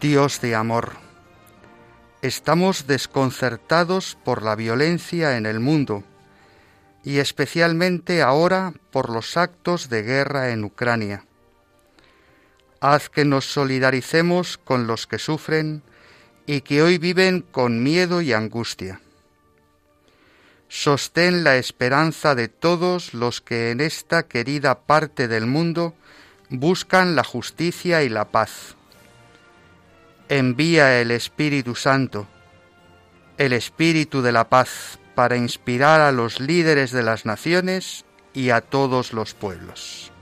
Dios de amor, estamos desconcertados por la violencia en el mundo y especialmente ahora por los actos de guerra en Ucrania. Haz que nos solidaricemos con los que sufren y que hoy viven con miedo y angustia. Sostén la esperanza de todos los que en esta querida parte del mundo buscan la justicia y la paz envía el Espíritu Santo, el Espíritu de la paz, para inspirar a los líderes de las naciones y a todos los pueblos.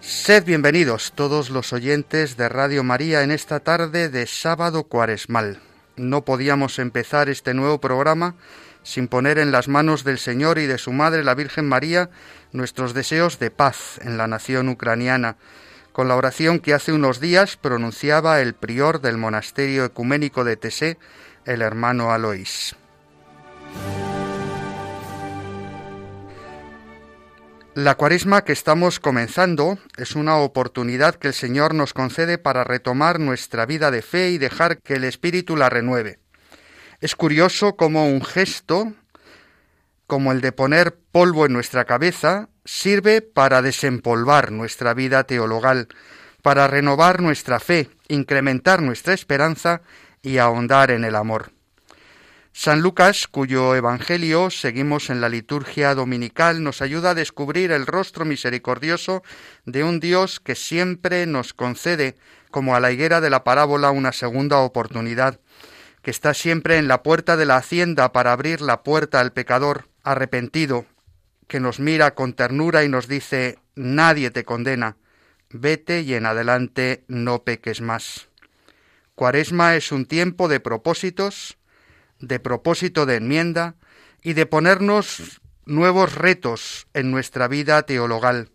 Sed bienvenidos todos los oyentes de Radio María en esta tarde de sábado cuaresmal. No podíamos empezar este nuevo programa sin poner en las manos del Señor y de su Madre, la Virgen María, nuestros deseos de paz en la nación ucraniana, con la oración que hace unos días pronunciaba el prior del monasterio ecuménico de Tesé, el hermano Alois. La cuaresma que estamos comenzando es una oportunidad que el Señor nos concede para retomar nuestra vida de fe y dejar que el Espíritu la renueve. Es curioso cómo un gesto como el de poner polvo en nuestra cabeza sirve para desempolvar nuestra vida teologal, para renovar nuestra fe, incrementar nuestra esperanza y ahondar en el amor. San Lucas, cuyo Evangelio seguimos en la liturgia dominical, nos ayuda a descubrir el rostro misericordioso de un Dios que siempre nos concede, como a la higuera de la parábola, una segunda oportunidad, que está siempre en la puerta de la hacienda para abrir la puerta al pecador arrepentido, que nos mira con ternura y nos dice nadie te condena, vete y en adelante no peques más. Cuaresma es un tiempo de propósitos, de propósito de enmienda y de ponernos nuevos retos en nuestra vida teologal.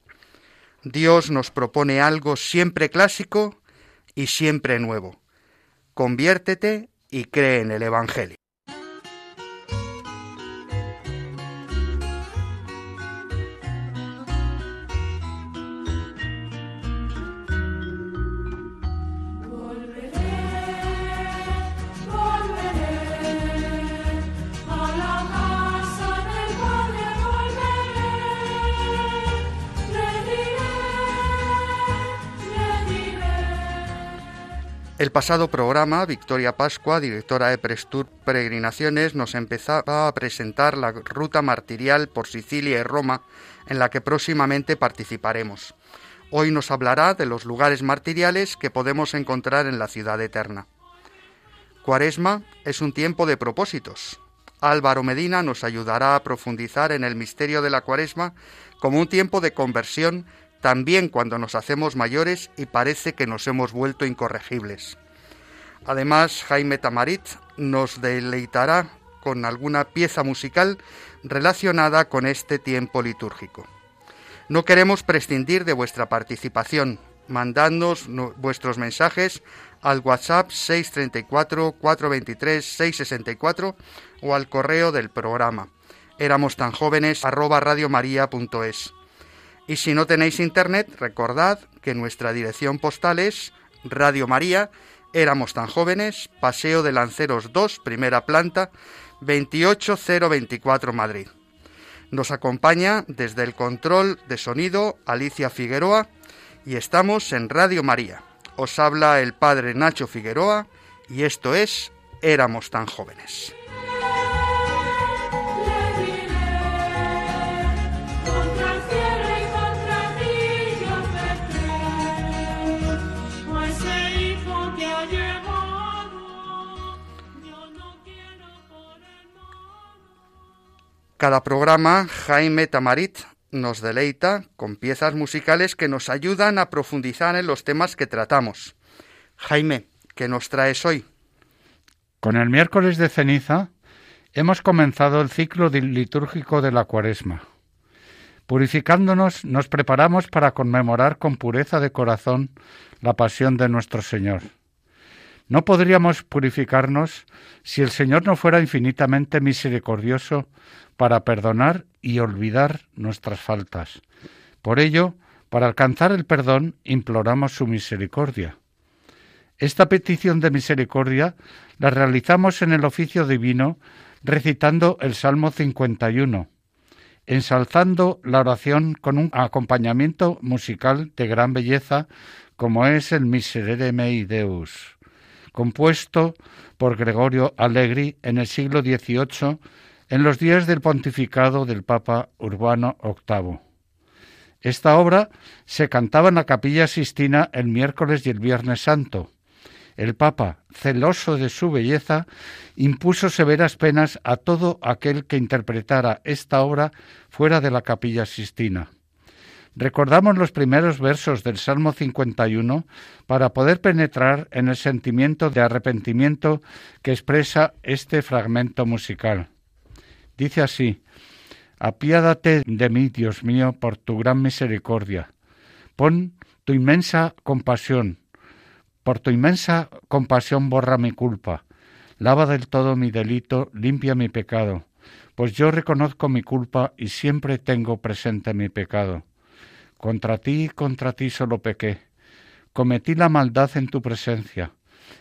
Dios nos propone algo siempre clásico y siempre nuevo. Conviértete y cree en el Evangelio. El pasado programa, Victoria Pascua, directora de Prestur Peregrinaciones, nos empezaba a presentar la ruta martirial por Sicilia y Roma, en la que próximamente participaremos. Hoy nos hablará de los lugares martiriales que podemos encontrar en la ciudad eterna. Cuaresma es un tiempo de propósitos. Álvaro Medina nos ayudará a profundizar en el misterio de la Cuaresma como un tiempo de conversión también cuando nos hacemos mayores y parece que nos hemos vuelto incorregibles. Además, Jaime Tamarit nos deleitará con alguna pieza musical relacionada con este tiempo litúrgico. No queremos prescindir de vuestra participación. Mandadnos vuestros mensajes al WhatsApp 634 423 664 o al correo del programa. Éramos tan jóvenes. Y si no tenéis internet, recordad que nuestra dirección postal es Radio María, éramos tan jóvenes, Paseo de Lanceros 2, primera planta, 28024 Madrid. Nos acompaña desde el control de sonido Alicia Figueroa y estamos en Radio María. Os habla el padre Nacho Figueroa y esto es Éramos tan jóvenes. Cada programa, Jaime Tamarit nos deleita con piezas musicales que nos ayudan a profundizar en los temas que tratamos. Jaime, ¿qué nos traes hoy? Con el miércoles de ceniza hemos comenzado el ciclo litúrgico de la cuaresma. Purificándonos nos preparamos para conmemorar con pureza de corazón la pasión de nuestro Señor. No podríamos purificarnos si el Señor no fuera infinitamente misericordioso para perdonar y olvidar nuestras faltas. Por ello, para alcanzar el perdón, imploramos su misericordia. Esta petición de misericordia la realizamos en el oficio divino recitando el Salmo 51, ensalzando la oración con un acompañamiento musical de gran belleza como es el Miserere Mei Deus, compuesto por Gregorio Allegri en el siglo XVIII en los días del pontificado del Papa Urbano VIII. Esta obra se cantaba en la capilla Sistina el miércoles y el viernes santo. El Papa, celoso de su belleza, impuso severas penas a todo aquel que interpretara esta obra fuera de la capilla Sistina. Recordamos los primeros versos del Salmo 51 para poder penetrar en el sentimiento de arrepentimiento que expresa este fragmento musical. Dice así, Apiádate de mí, Dios mío, por tu gran misericordia. Pon tu inmensa compasión. Por tu inmensa compasión borra mi culpa. Lava del todo mi delito, limpia mi pecado. Pues yo reconozco mi culpa y siempre tengo presente mi pecado. Contra ti, contra ti solo pequé. Cometí la maldad en tu presencia.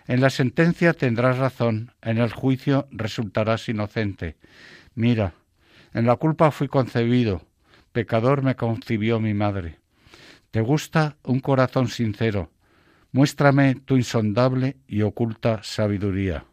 En la sentencia tendrás razón, en el juicio resultarás inocente. Mira, en la culpa fui concebido, pecador me concibió mi madre. ¿Te gusta un corazón sincero? Muéstrame tu insondable y oculta sabiduría.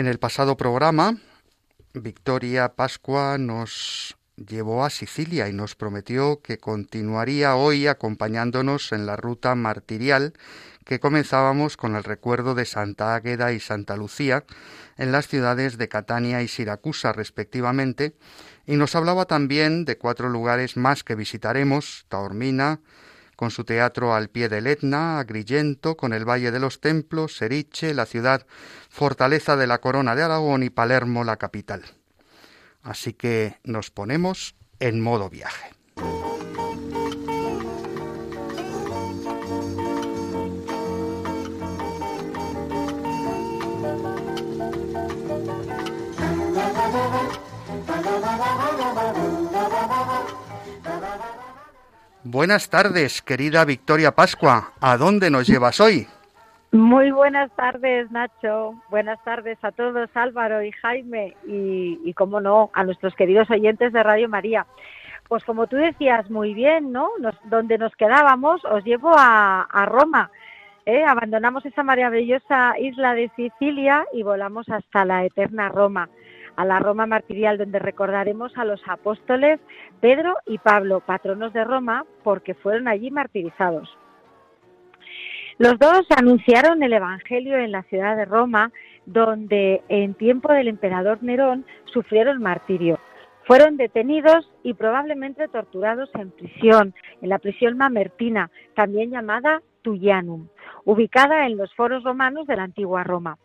En el pasado programa, Victoria Pascua nos llevó a Sicilia y nos prometió que continuaría hoy acompañándonos en la ruta martirial que comenzábamos con el recuerdo de Santa Águeda y Santa Lucía en las ciudades de Catania y Siracusa respectivamente, y nos hablaba también de cuatro lugares más que visitaremos, Taormina, con su teatro al pie del Etna, Agrigento, con el Valle de los Templos, Seriche, la ciudad fortaleza de la Corona de Aragón y Palermo, la capital. Así que nos ponemos en modo viaje. Buenas tardes, querida Victoria Pascua. ¿A dónde nos llevas hoy? Muy buenas tardes, Nacho. Buenas tardes a todos, Álvaro y Jaime, y, y como no, a nuestros queridos oyentes de Radio María. Pues como tú decías muy bien, ¿no? donde nos quedábamos, os llevo a, Roma. ¿eh? Abandonamos esa maravillosa isla de Sicilia y volamos hasta la eterna Roma, a la Roma martirial, donde recordaremos a los apóstoles Pedro y Pablo, patronos de Roma, porque fueron allí martirizados. Los dos anunciaron el Evangelio en la ciudad de Roma, donde en tiempo del emperador Nerón sufrieron martirio. Fueron detenidos y probablemente torturados en prisión, en la prisión mamertina, también llamada Tuyanum, ubicada en los foros romanos de la antigua Roma.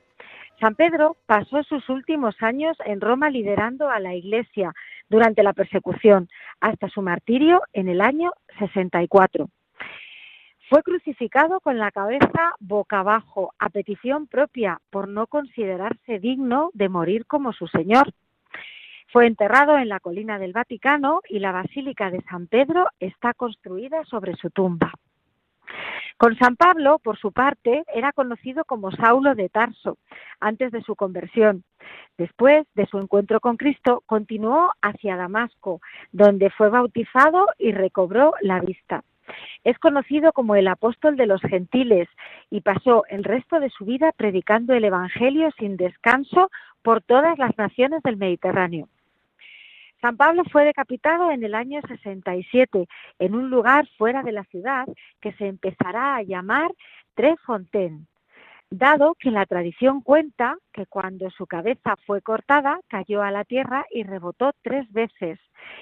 San Pedro pasó sus últimos años en Roma liderando a la Iglesia durante la persecución, hasta su martirio en el año 64. Fue crucificado con la cabeza boca abajo, a petición propia, por no considerarse digno de morir como su Señor. Fue enterrado en la colina del Vaticano y la Basílica de San Pedro está construida sobre su tumba. Con San Pablo, por su parte, era conocido como Saulo de Tarso, antes de su conversión. Después de su encuentro con Cristo, continuó hacia Damasco, donde fue bautizado y recobró la vista. Es conocido como el apóstol de los gentiles y pasó el resto de su vida predicando el Evangelio sin descanso por todas las naciones del Mediterráneo. San Pablo fue decapitado en el año 67 en un lugar fuera de la ciudad que se empezará a llamar Trefontaine, dado que la tradición cuenta que cuando su cabeza fue cortada cayó a la tierra y rebotó tres veces,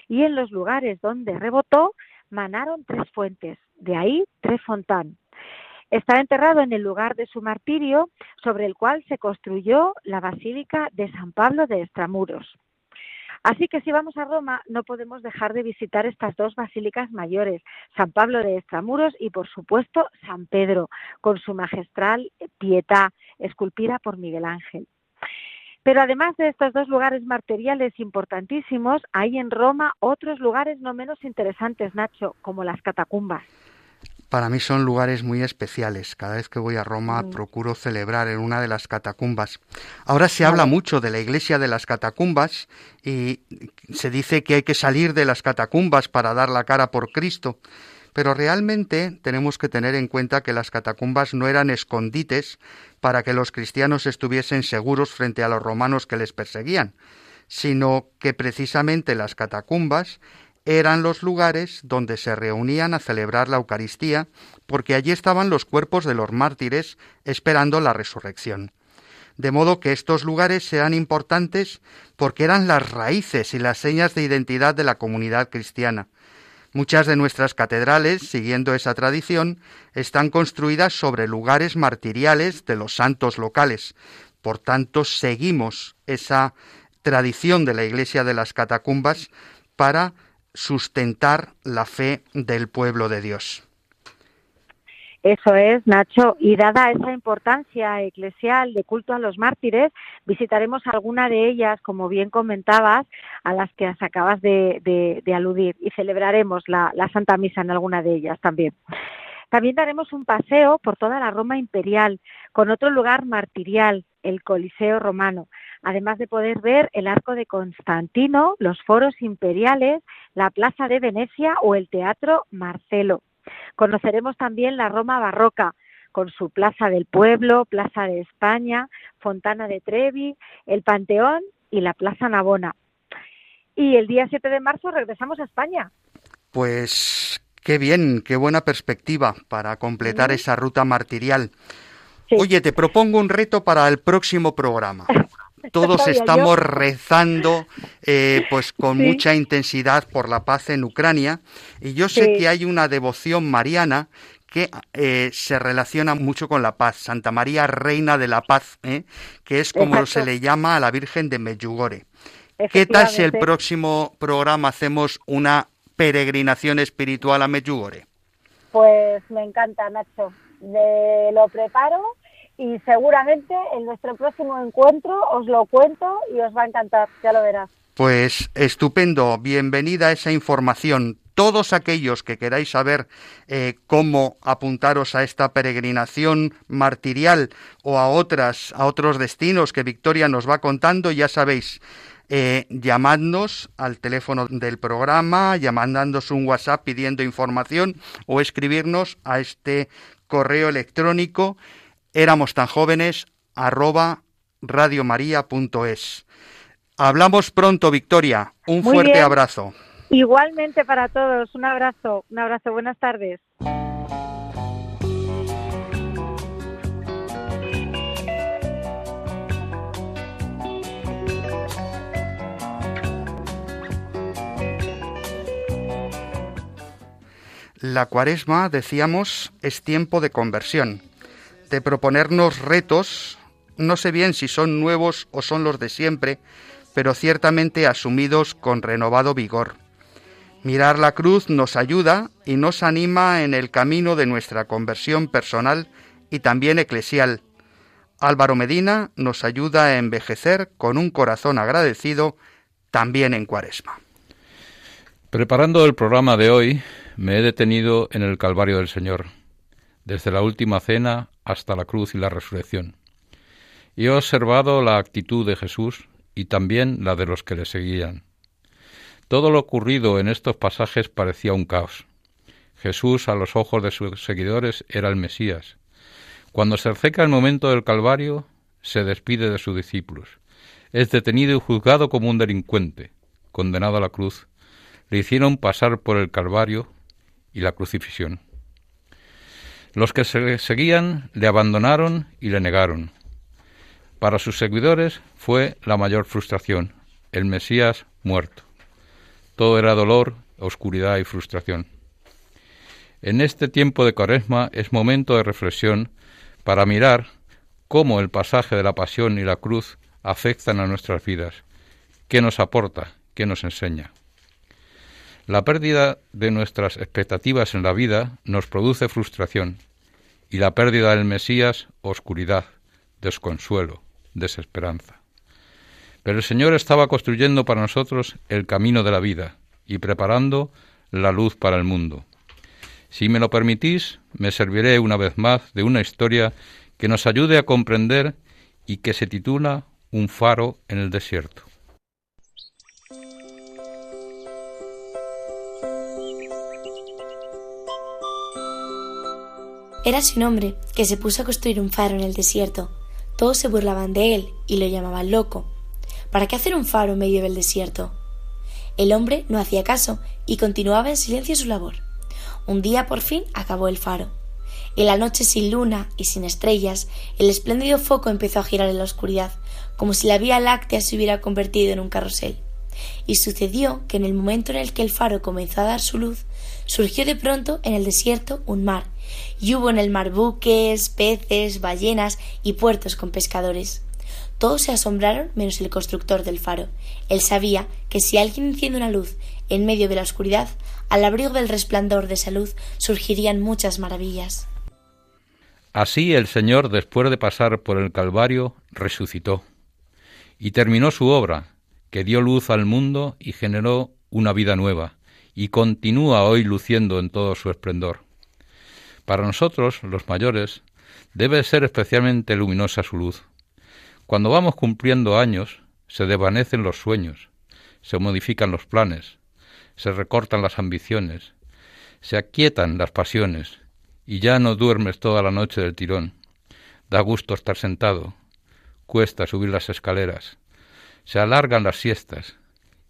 y en los lugares donde rebotó manaron tres fuentes, de ahí tres fontán. Está enterrado en el lugar de su martirio, sobre el cual se construyó la Basílica de San Pablo de Extramuros. Así que si vamos a Roma no podemos dejar de visitar estas dos basílicas mayores, San Pablo de Extramuros y por supuesto San Pedro, con su magistral pietà, esculpida por Miguel Ángel. Pero además de estos dos lugares materiales importantísimos, hay en Roma otros lugares no menos interesantes, Nacho, como las catacumbas. Para mí son lugares muy especiales. Cada vez que voy a Roma mm. procuro celebrar en una de las catacumbas. Ahora se habla mucho de la iglesia de las catacumbas y se dice que hay que salir de las catacumbas para dar la cara por Cristo. Pero realmente tenemos que tener en cuenta que las catacumbas no eran escondites para que los cristianos estuviesen seguros frente a los romanos que les perseguían, sino que precisamente las catacumbas eran los lugares donde se reunían a celebrar la Eucaristía, porque allí estaban los cuerpos de los mártires esperando la resurrección. De modo que estos lugares sean importantes porque eran las raíces y las señas de identidad de la comunidad cristiana. Muchas de nuestras catedrales, siguiendo esa tradición, están construidas sobre lugares martiriales de los santos locales. Por tanto, seguimos esa tradición de la Iglesia de las Catacumbas para sustentar la fe del pueblo de Dios. Eso es, Nacho. Y dada esa importancia eclesial de culto a los mártires, visitaremos alguna de ellas, como bien comentabas, a las que acabas de, aludir, y celebraremos la, la Santa Misa en alguna de ellas también. También daremos un paseo por toda la Roma imperial, con otro lugar martirial, el Coliseo romano, además de poder ver el Arco de Constantino, los foros imperiales, la Plaza de Venecia o el Teatro Marcelo. Conoceremos también la Roma barroca, con su Plaza del Pueblo, Plaza de España, Fontana de Trevi, el Panteón y la Plaza Navona. Y el día 7 de marzo regresamos a España. Pues qué bien, qué buena perspectiva para completar esa ruta martirial. Oye, te propongo un reto para el próximo programa. Todos estamos rezando eh, pues con mucha intensidad por la paz en Ucrania y yo sé que hay una devoción mariana que eh, se relaciona mucho con la paz, Santa María Reina de la Paz, ¿eh? que es como se le llama a la Virgen de Medjugorje. ¿Qué tal si el próximo programa hacemos una peregrinación espiritual a Medjugorje? Pues me encanta, Nacho. lo preparo y seguramente en nuestro próximo encuentro os lo cuento y os va a encantar, ya lo verás. Pues estupendo, bienvenida a esa información. Todos aquellos que queráis saber eh, cómo apuntaros a esta peregrinación martirial o a otras, a otros destinos que Victoria nos va contando, ya sabéis, eh, llamadnos al teléfono del programa, llamándonos un WhatsApp pidiendo información o escribirnos a este correo electrónico éramos tan jóvenes arroba radiomaria.es. Hablamos pronto, Victoria. Un fuerte abrazo. Igualmente para todos. Un abrazo. Un abrazo. Buenas tardes. La cuaresma, decíamos, es tiempo de conversión de proponernos retos, no sé bien si son nuevos o son los de siempre, pero ciertamente asumidos con renovado vigor. Mirar la cruz nos ayuda y nos anima en el camino de nuestra conversión personal y también eclesial. Álvaro Medina nos ayuda a envejecer con un corazón agradecido también en Cuaresma. Preparando el programa de hoy, me he detenido en el Calvario del Señor desde la última cena hasta la cruz y la resurrección. Y he observado la actitud de Jesús y también la de los que le seguían. Todo lo ocurrido en estos pasajes parecía un caos. Jesús a los ojos de sus seguidores era el Mesías. Cuando se acerca el momento del Calvario, se despide de sus discípulos. Es detenido y juzgado como un delincuente, condenado a la cruz. Le hicieron pasar por el Calvario y la crucifixión. Los que se seguían le abandonaron y le negaron. Para sus seguidores fue la mayor frustración, el Mesías muerto. Todo era dolor, oscuridad y frustración. En este tiempo de cuaresma es momento de reflexión para mirar cómo el pasaje de la pasión y la cruz afectan a nuestras vidas, qué nos aporta, qué nos enseña. La pérdida de nuestras expectativas en la vida nos produce frustración y la pérdida del Mesías oscuridad, desconsuelo, desesperanza. Pero el Señor estaba construyendo para nosotros el camino de la vida y preparando la luz para el mundo. Si me lo permitís, me serviré una vez más de una historia que nos ayude a comprender y que se titula Un faro en el desierto. Era un hombre que se puso a construir un faro en el desierto. Todos se burlaban de él y lo llamaban loco. ¿Para qué hacer un faro en medio del desierto? El hombre no hacía caso y continuaba en silencio su labor. Un día por fin acabó el faro. En la noche sin luna y sin estrellas, el espléndido foco empezó a girar en la oscuridad, como si la Vía Láctea se hubiera convertido en un carrusel. Y sucedió que en el momento en el que el faro comenzó a dar su luz, surgió de pronto en el desierto un mar, y hubo en el mar buques, peces, ballenas y puertos con pescadores. Todos se asombraron menos el constructor del faro. Él sabía que si alguien enciende una luz en medio de la oscuridad, al abrigo del resplandor de esa luz surgirían muchas maravillas. Así el Señor, después de pasar por el Calvario, resucitó y terminó su obra, que dio luz al mundo y generó una vida nueva, y continúa hoy luciendo en todo su esplendor. Para nosotros, los mayores, debe ser especialmente luminosa su luz. Cuando vamos cumpliendo años, se desvanecen los sueños, se modifican los planes, se recortan las ambiciones, se aquietan las pasiones y ya no duermes toda la noche del tirón. Da gusto estar sentado, cuesta subir las escaleras, se alargan las siestas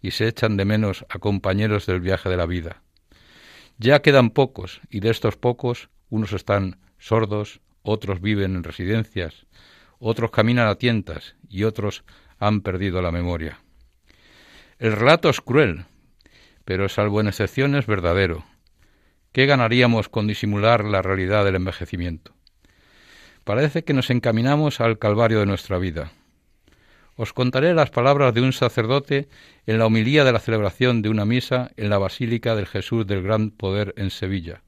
y se echan de menos a compañeros del viaje de la vida. Ya quedan pocos, y de estos pocos unos están sordos, otros viven en residencias, otros caminan a tientas y otros han perdido la memoria. El relato es cruel, pero salvo en excepciones verdadero. ¿Qué ganaríamos con disimular la realidad del envejecimiento? Parece que nos encaminamos al calvario de nuestra vida. Os contaré las palabras de un sacerdote en la homilía de la celebración de una misa en la Basílica del Jesús del Gran Poder en Sevilla.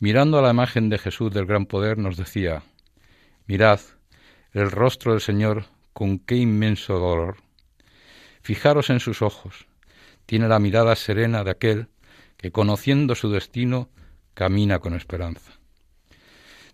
Mirando a la imagen de Jesús del Gran Poder nos decía, Mirad el rostro del Señor con qué inmenso dolor. Fijaros en sus ojos. Tiene la mirada serena de aquel que, conociendo su destino, camina con esperanza.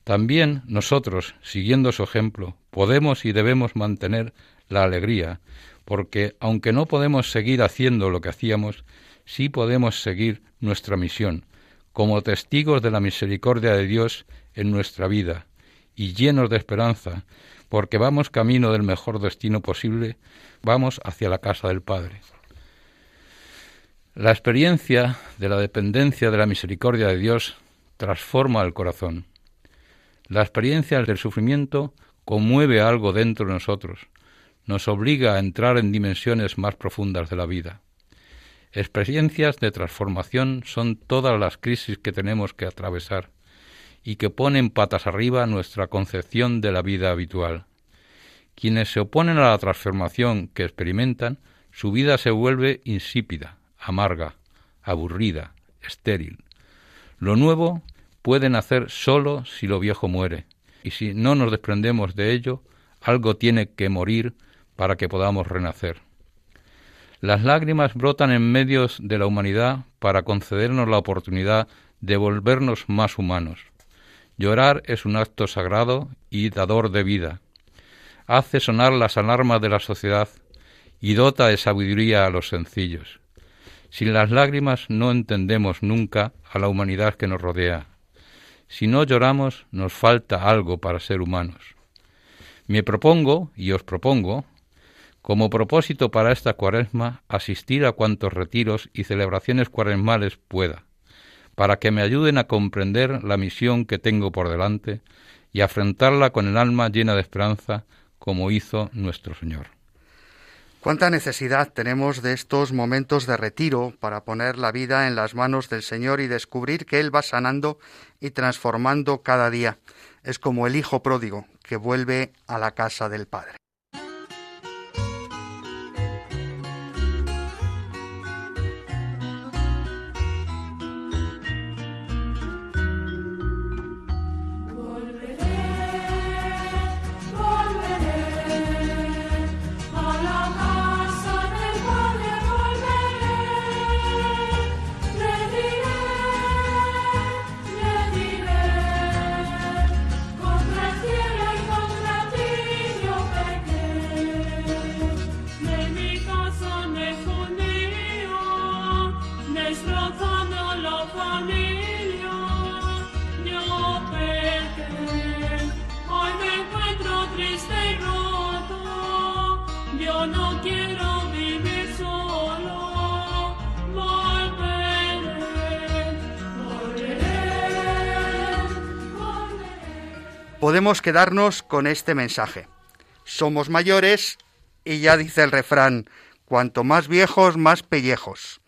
También nosotros, siguiendo su ejemplo, podemos y debemos mantener la alegría, porque aunque no podemos seguir haciendo lo que hacíamos, sí podemos seguir nuestra misión, como testigos de la misericordia de Dios en nuestra vida, y llenos de esperanza, porque vamos camino del mejor destino posible, vamos hacia la casa del Padre. La experiencia de la dependencia de la misericordia de Dios transforma el corazón. La experiencia del sufrimiento conmueve algo dentro de nosotros, nos obliga a entrar en dimensiones más profundas de la vida. Experiencias de transformación son todas las crisis que tenemos que atravesar y que ponen patas arriba nuestra concepción de la vida habitual. Quienes se oponen a la transformación que experimentan, su vida se vuelve insípida, amarga, aburrida, estéril. Lo nuevo puede nacer solo si lo viejo muere, y si no nos desprendemos de ello, algo tiene que morir para que podamos renacer. Las lágrimas brotan en medios de la humanidad para concedernos la oportunidad de volvernos más humanos. Llorar es un acto sagrado y dador de vida. Hace sonar las alarmas de la sociedad y dota de sabiduría a los sencillos. Sin las lágrimas no entendemos nunca a la humanidad que nos rodea. Si no lloramos, nos falta algo para ser humanos. Me propongo, y os propongo, como propósito para esta cuaresma, asistir a cuantos retiros y celebraciones cuaresmales pueda, para que me ayuden a comprender la misión que tengo por delante y afrontarla con el alma llena de esperanza, como hizo nuestro Señor. Cuánta necesidad tenemos de estos momentos de retiro para poner la vida en las manos del Señor y descubrir que Él va sanando y transformando cada día. Es como el Hijo pródigo que vuelve a la casa del Padre. Podemos quedarnos con este mensaje. Somos mayores y ya dice el refrán, cuanto más viejos, más pellejos.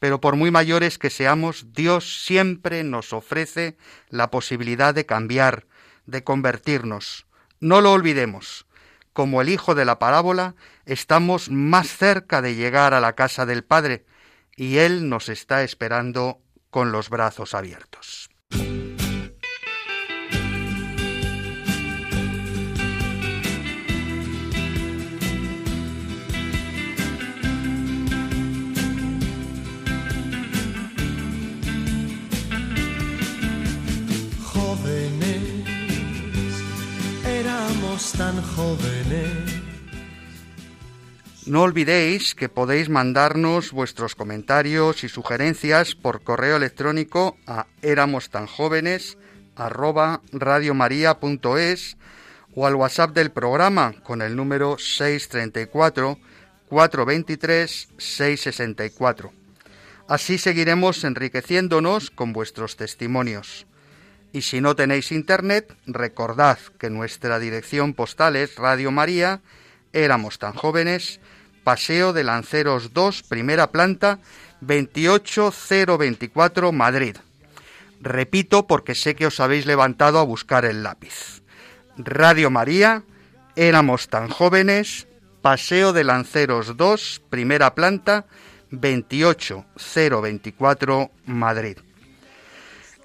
Pero por muy mayores que seamos, Dios siempre nos ofrece la posibilidad de cambiar, de convertirnos. No lo olvidemos. Como el hijo de la parábola, estamos más cerca de llegar a la casa del Padre, y Él nos está esperando con los brazos abiertos. Tan jóvenes. No olvidéis que podéis mandarnos vuestros comentarios y sugerencias por correo electrónico a éramos tan jóvenes radiomaria.es o al WhatsApp del programa con el número 634 423 664. Así seguiremos enriqueciéndonos con vuestros testimonios. Y si no tenéis internet, recordad que nuestra dirección postal es Radio María, éramos tan jóvenes, Paseo de Lanceros 2, primera planta, 28024, Madrid. Repito porque sé que os habéis levantado a buscar el lápiz. Radio María, éramos tan jóvenes, Paseo de Lanceros 2, primera planta, 28024, Madrid.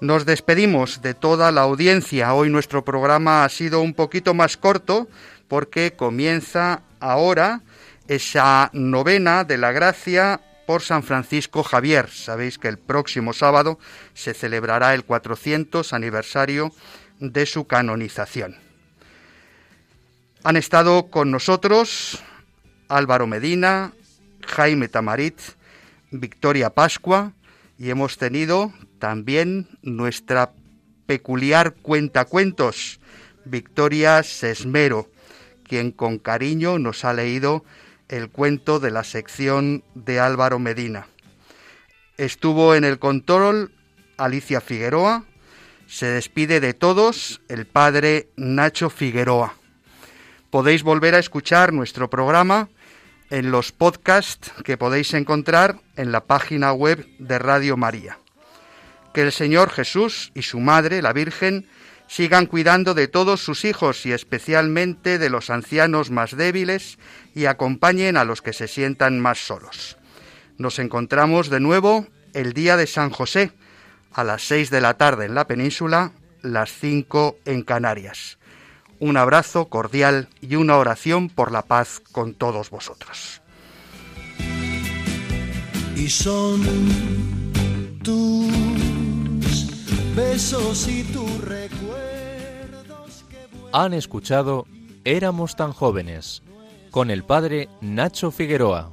Nos despedimos de toda la audiencia. Hoy nuestro programa ha sido un poquito más corto porque comienza ahora esa novena de la gracia por San Francisco Javier. Sabéis que el próximo sábado se celebrará el 400 aniversario de su canonización. Han estado con nosotros Álvaro Medina, Jaime Tamarit, Victoria Pascua y hemos tenido también nuestra peculiar cuentacuentos, Victoria Sesmero, quien con cariño nos ha leído el cuento de la sección de Álvaro Medina. Estuvo en el control Alicia Figueroa. Se despide de todos el padre Nacho Figueroa. Podéis volver a escuchar nuestro programa en los podcasts que podéis encontrar en la página web de Radio María. Que el Señor Jesús y su Madre, la Virgen, sigan cuidando de todos sus hijos y especialmente de los ancianos más débiles y acompañen a los que se sientan más solos. Nos encontramos de nuevo el día de San José, a las seis de la tarde en la península, las cinco en Canarias. Un abrazo cordial y una oración por la paz con todos vosotros. Y son tus besos y recuerdos Han escuchado Éramos tan jóvenes con el padre Nacho Figueroa.